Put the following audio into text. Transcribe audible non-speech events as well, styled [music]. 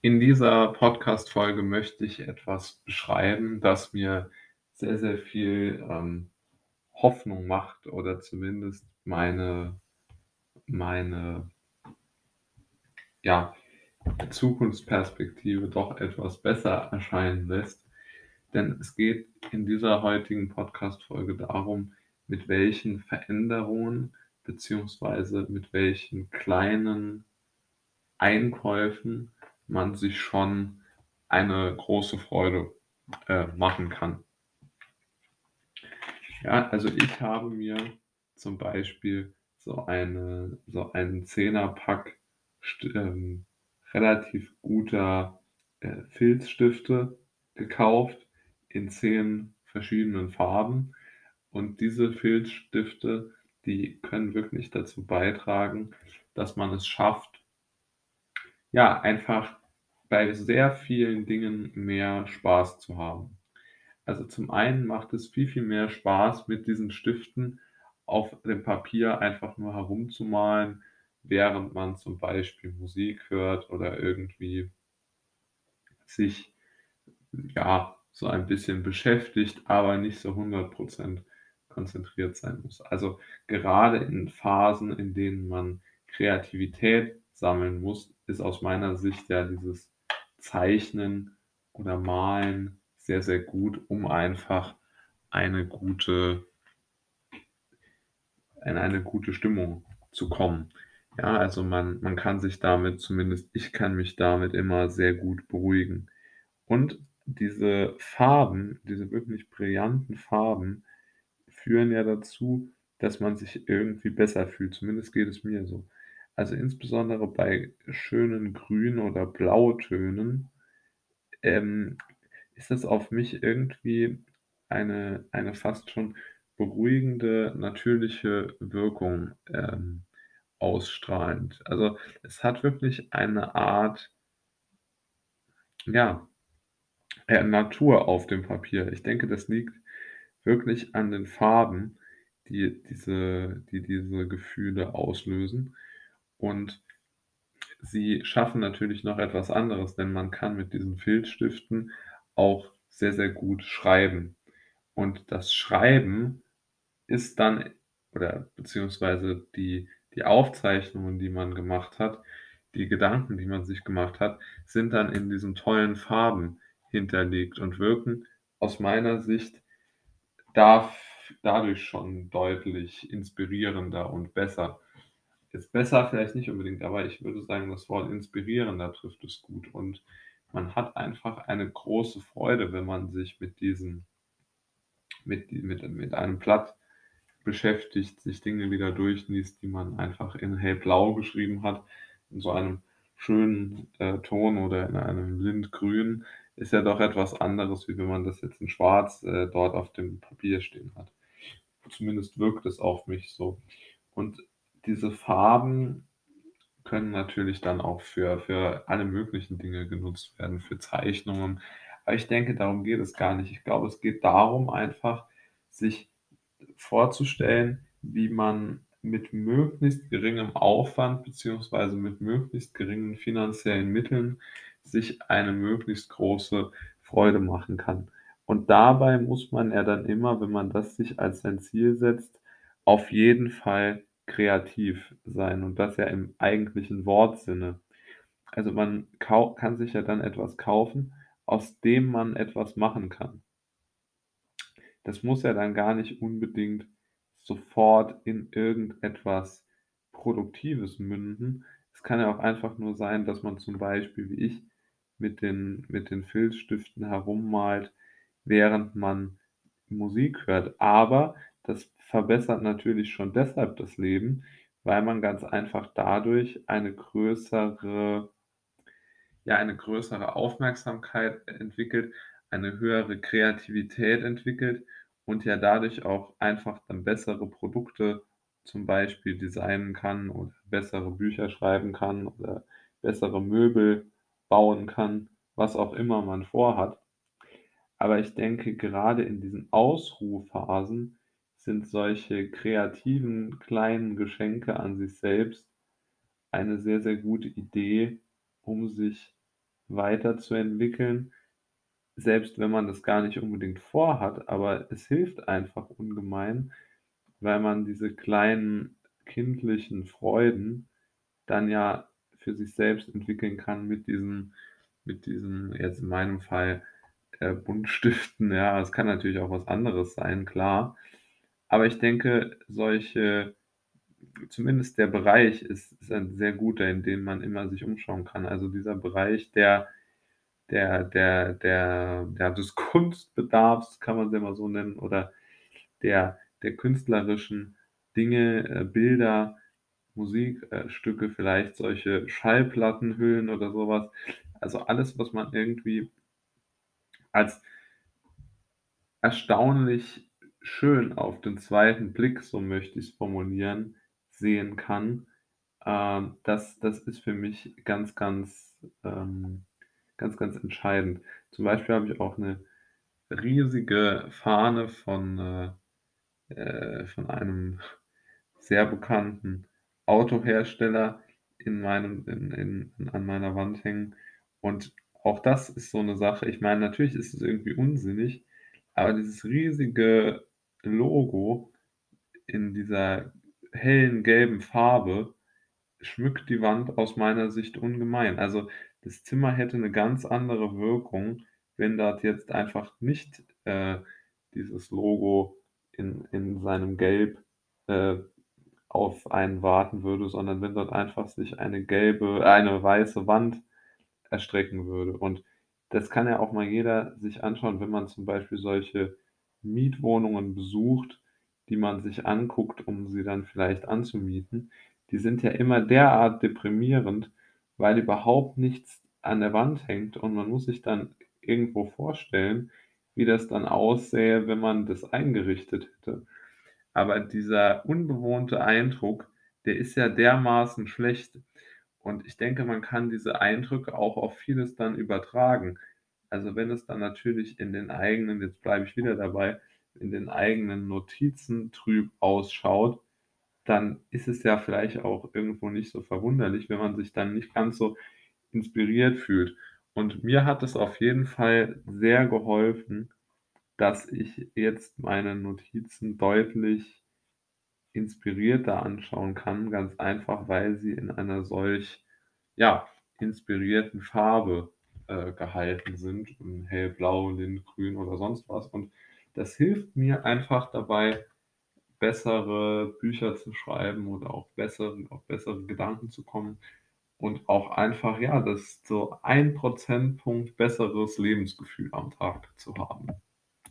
In dieser Podcast-Folge möchte ich etwas beschreiben, das mir sehr, sehr viel, ähm, Hoffnung macht oder zumindest meine meine ja, Zukunftsperspektive doch etwas besser erscheinen lässt. Denn es geht in dieser heutigen Podcast-Folge darum, mit welchen Veränderungen beziehungsweise mit welchen kleinen Einkäufen man sich schon eine große Freude, äh, machen kann. Ja, also ich habe mir zum Beispiel so eine so einen Zehnerpack ähm, relativ guter, äh, Filzstifte gekauft in 10 verschiedenen Farben. Und diese Filzstifte, die können wirklich dazu beitragen, dass man es schafft ja, einfach bei sehr vielen Dingen mehr Spaß zu haben. Also, zum einen macht es viel, viel mehr Spaß, mit diesen Stiften auf dem Papier einfach nur herumzumalen, während man zum Beispiel Musik hört oder irgendwie sich, ja, so ein bisschen beschäftigt, aber nicht so 100% konzentriert sein muss. Also, gerade in Phasen, in denen man Kreativität sammeln muss, ist aus meiner Sicht ja dieses Zeichnen oder Malen sehr, sehr gut, um einfach eine gute in eine gute Stimmung zu kommen. Ja, also man man kann sich damit zumindest ich kann mich damit immer sehr gut beruhigen. Und diese Farben, diese wirklich brillanten Farben führen ja dazu, dass man sich irgendwie besser fühlt. Zumindest geht es mir so. Also, insbesondere bei schönen Grün oder Blautönen, ähm, ist das auf mich irgendwie eine eine fast schon beruhigende, natürliche Wirkung, ähm, ausstrahlend. Also, es hat wirklich eine Art ja, äh, Natur auf dem Papier. Ich denke, das liegt wirklich an den Farben, die diese die diese Gefühle auslösen. Und sie schaffen natürlich noch etwas anderes, denn man kann mit diesen Filzstiften auch sehr, sehr gut schreiben. Und das Schreiben ist dann oder beziehungsweise die die Aufzeichnungen, die man gemacht hat, die Gedanken, die man sich gemacht hat, sind dann in diesen tollen Farben hinterlegt und wirken aus meiner Sicht darf dadurch schon deutlich inspirierender und besser. Jetzt besser vielleicht nicht unbedingt, aber ich würde sagen, das Wort inspirierender trifft es gut. Und man hat einfach eine große Freude, wenn man sich mit diesen mit mit mit einem Blatt beschäftigt, sich Dinge wieder durchliest, die man einfach in hellblau geschrieben hat, in so einem schönen, äh, Ton oder in einem Lindgrün, ist ja doch etwas anderes, wie wenn man das jetzt in schwarz, äh, dort auf dem Papier stehen hat. Zumindest wirkt es auf mich so. Und diese Farben können natürlich dann auch für für alle möglichen Dinge genutzt werden, für Zeichnungen. Aber ich denke, darum geht es gar nicht. Ich glaube, es geht darum, einfach sich vorzustellen, wie man mit möglichst geringem Aufwand beziehungsweise mit möglichst geringen finanziellen Mitteln sich eine möglichst große Freude machen kann. Und dabei muss man ja dann immer, wenn man das sich als sein Ziel setzt, auf jeden Fall kreativ sein und das ja im eigentlichen Wortsinne. Also, man kann sich ja dann etwas kaufen, aus dem man etwas machen kann. Das muss ja dann gar nicht unbedingt sofort in irgendetwas Produktives münden. Es kann ja auch einfach nur sein, dass man zum Beispiel, wie ich, mit den mit den Filzstiften herummalt, während man Musik hört. Aber das verbessert natürlich schon deshalb das Leben, weil man ganz einfach dadurch eine größere ja, eine größere Aufmerksamkeit entwickelt, eine höhere Kreativität entwickelt und ja dadurch auch einfach dann bessere Produkte zum Beispiel designen kann oder bessere Bücher schreiben kann oder bessere Möbel bauen kann, was auch immer man vorhat. Aber ich denke, gerade in diesen Ausruhphasen sind solche kreativen kleinen Geschenke an sich selbst eine sehr, sehr gute Idee, um sich weiterzuentwickeln, selbst wenn man das gar nicht unbedingt vorhat, aber es hilft einfach ungemein, weil man diese kleinen kindlichen Freuden dann ja für sich selbst entwickeln kann mit diesen mit diesen jetzt in meinem Fall, äh, Buntstiften, ja. Es kann natürlich auch was anderes sein, klar. Aber ich denke, solche zumindest der Bereich ist ist ein sehr guter, in dem man immer sich umschauen kann. Also, dieser Bereich der der der der ja, des [laughs] Kunstbedarfs, kann man's ja mal so nennen, oder der der künstlerischen Dinge, äh, Bilder, Musik äh, vielleicht solche Schallplattenhüllen oder so was. Also, alles, was man irgendwie als erstaunlich schön auf den zweiten Blick, so möchte ich's formulieren, sehen kann. Ähm, das das ist für mich ganz, ganz, ähm ganz, ganz entscheidend. Zum Beispiel habe ich auch 'ne riesige Fahne von, äh äh, von einem sehr bekannten Autohersteller in meinem in in an meiner Wand hängen. Und auch das ist so 'ne Sache. Ich meine, natürlich ist es irgendwie unsinnig, aber dieses riesige Logo in dieser hellen gelben Farbe schmückt die Wand aus meiner Sicht ungemein. Also, das Zimmer hätte 'ne ganz andere Wirkung, wenn dort jetzt einfach nicht, äh, dieses Logo in in seinem Gelb, äh, auf einen warten würde, sondern wenn dort einfach sich eine gelbe eine weiße Wand erstrecken würde. Und das kann ja auch mal jeder sich anschauen, wenn man zum Beispiel solche Mietwohnungen besucht, die man sich anguckt, um sie dann vielleicht anzumieten. Die sind ja immer derart deprimierend, weil überhaupt nichts an der Wand hängt und man muss sich dann irgendwo vorstellen, wie das dann aussähe, wenn man das eingerichtet hätte. Aber dieser unbewohnte Eindruck, der ist ja dermaßen schlecht. Und ich denke, man kann diese Eindrücke auch auf vieles dann übertragen. Also, wenn es dann natürlich in den eigenen jetzt bleibe ich wieder dabei, in den eigenen Notizen trüb ausschaut, dann ist es ja vielleicht auch irgendwo nicht so verwunderlich, wenn man sich dann nicht ganz so inspiriert fühlt. Und mir hat es auf jeden Fall sehr geholfen, dass ich jetzt meine Notizen deutlich inspirierter anschauen kann, ganz einfach, weil sie in einer solch, ja, inspirierten Farbe, äh, gehalten sind, in hellblau, lindgrün oder sonst was. Und das hilft mir einfach dabei, bessere Bücher zu schreiben oder auch bessere auf bessere Gedanken zu kommen und auch einfach, ja, das so 1 Prozentpunkt besseres Lebensgefühl am Tag zu haben.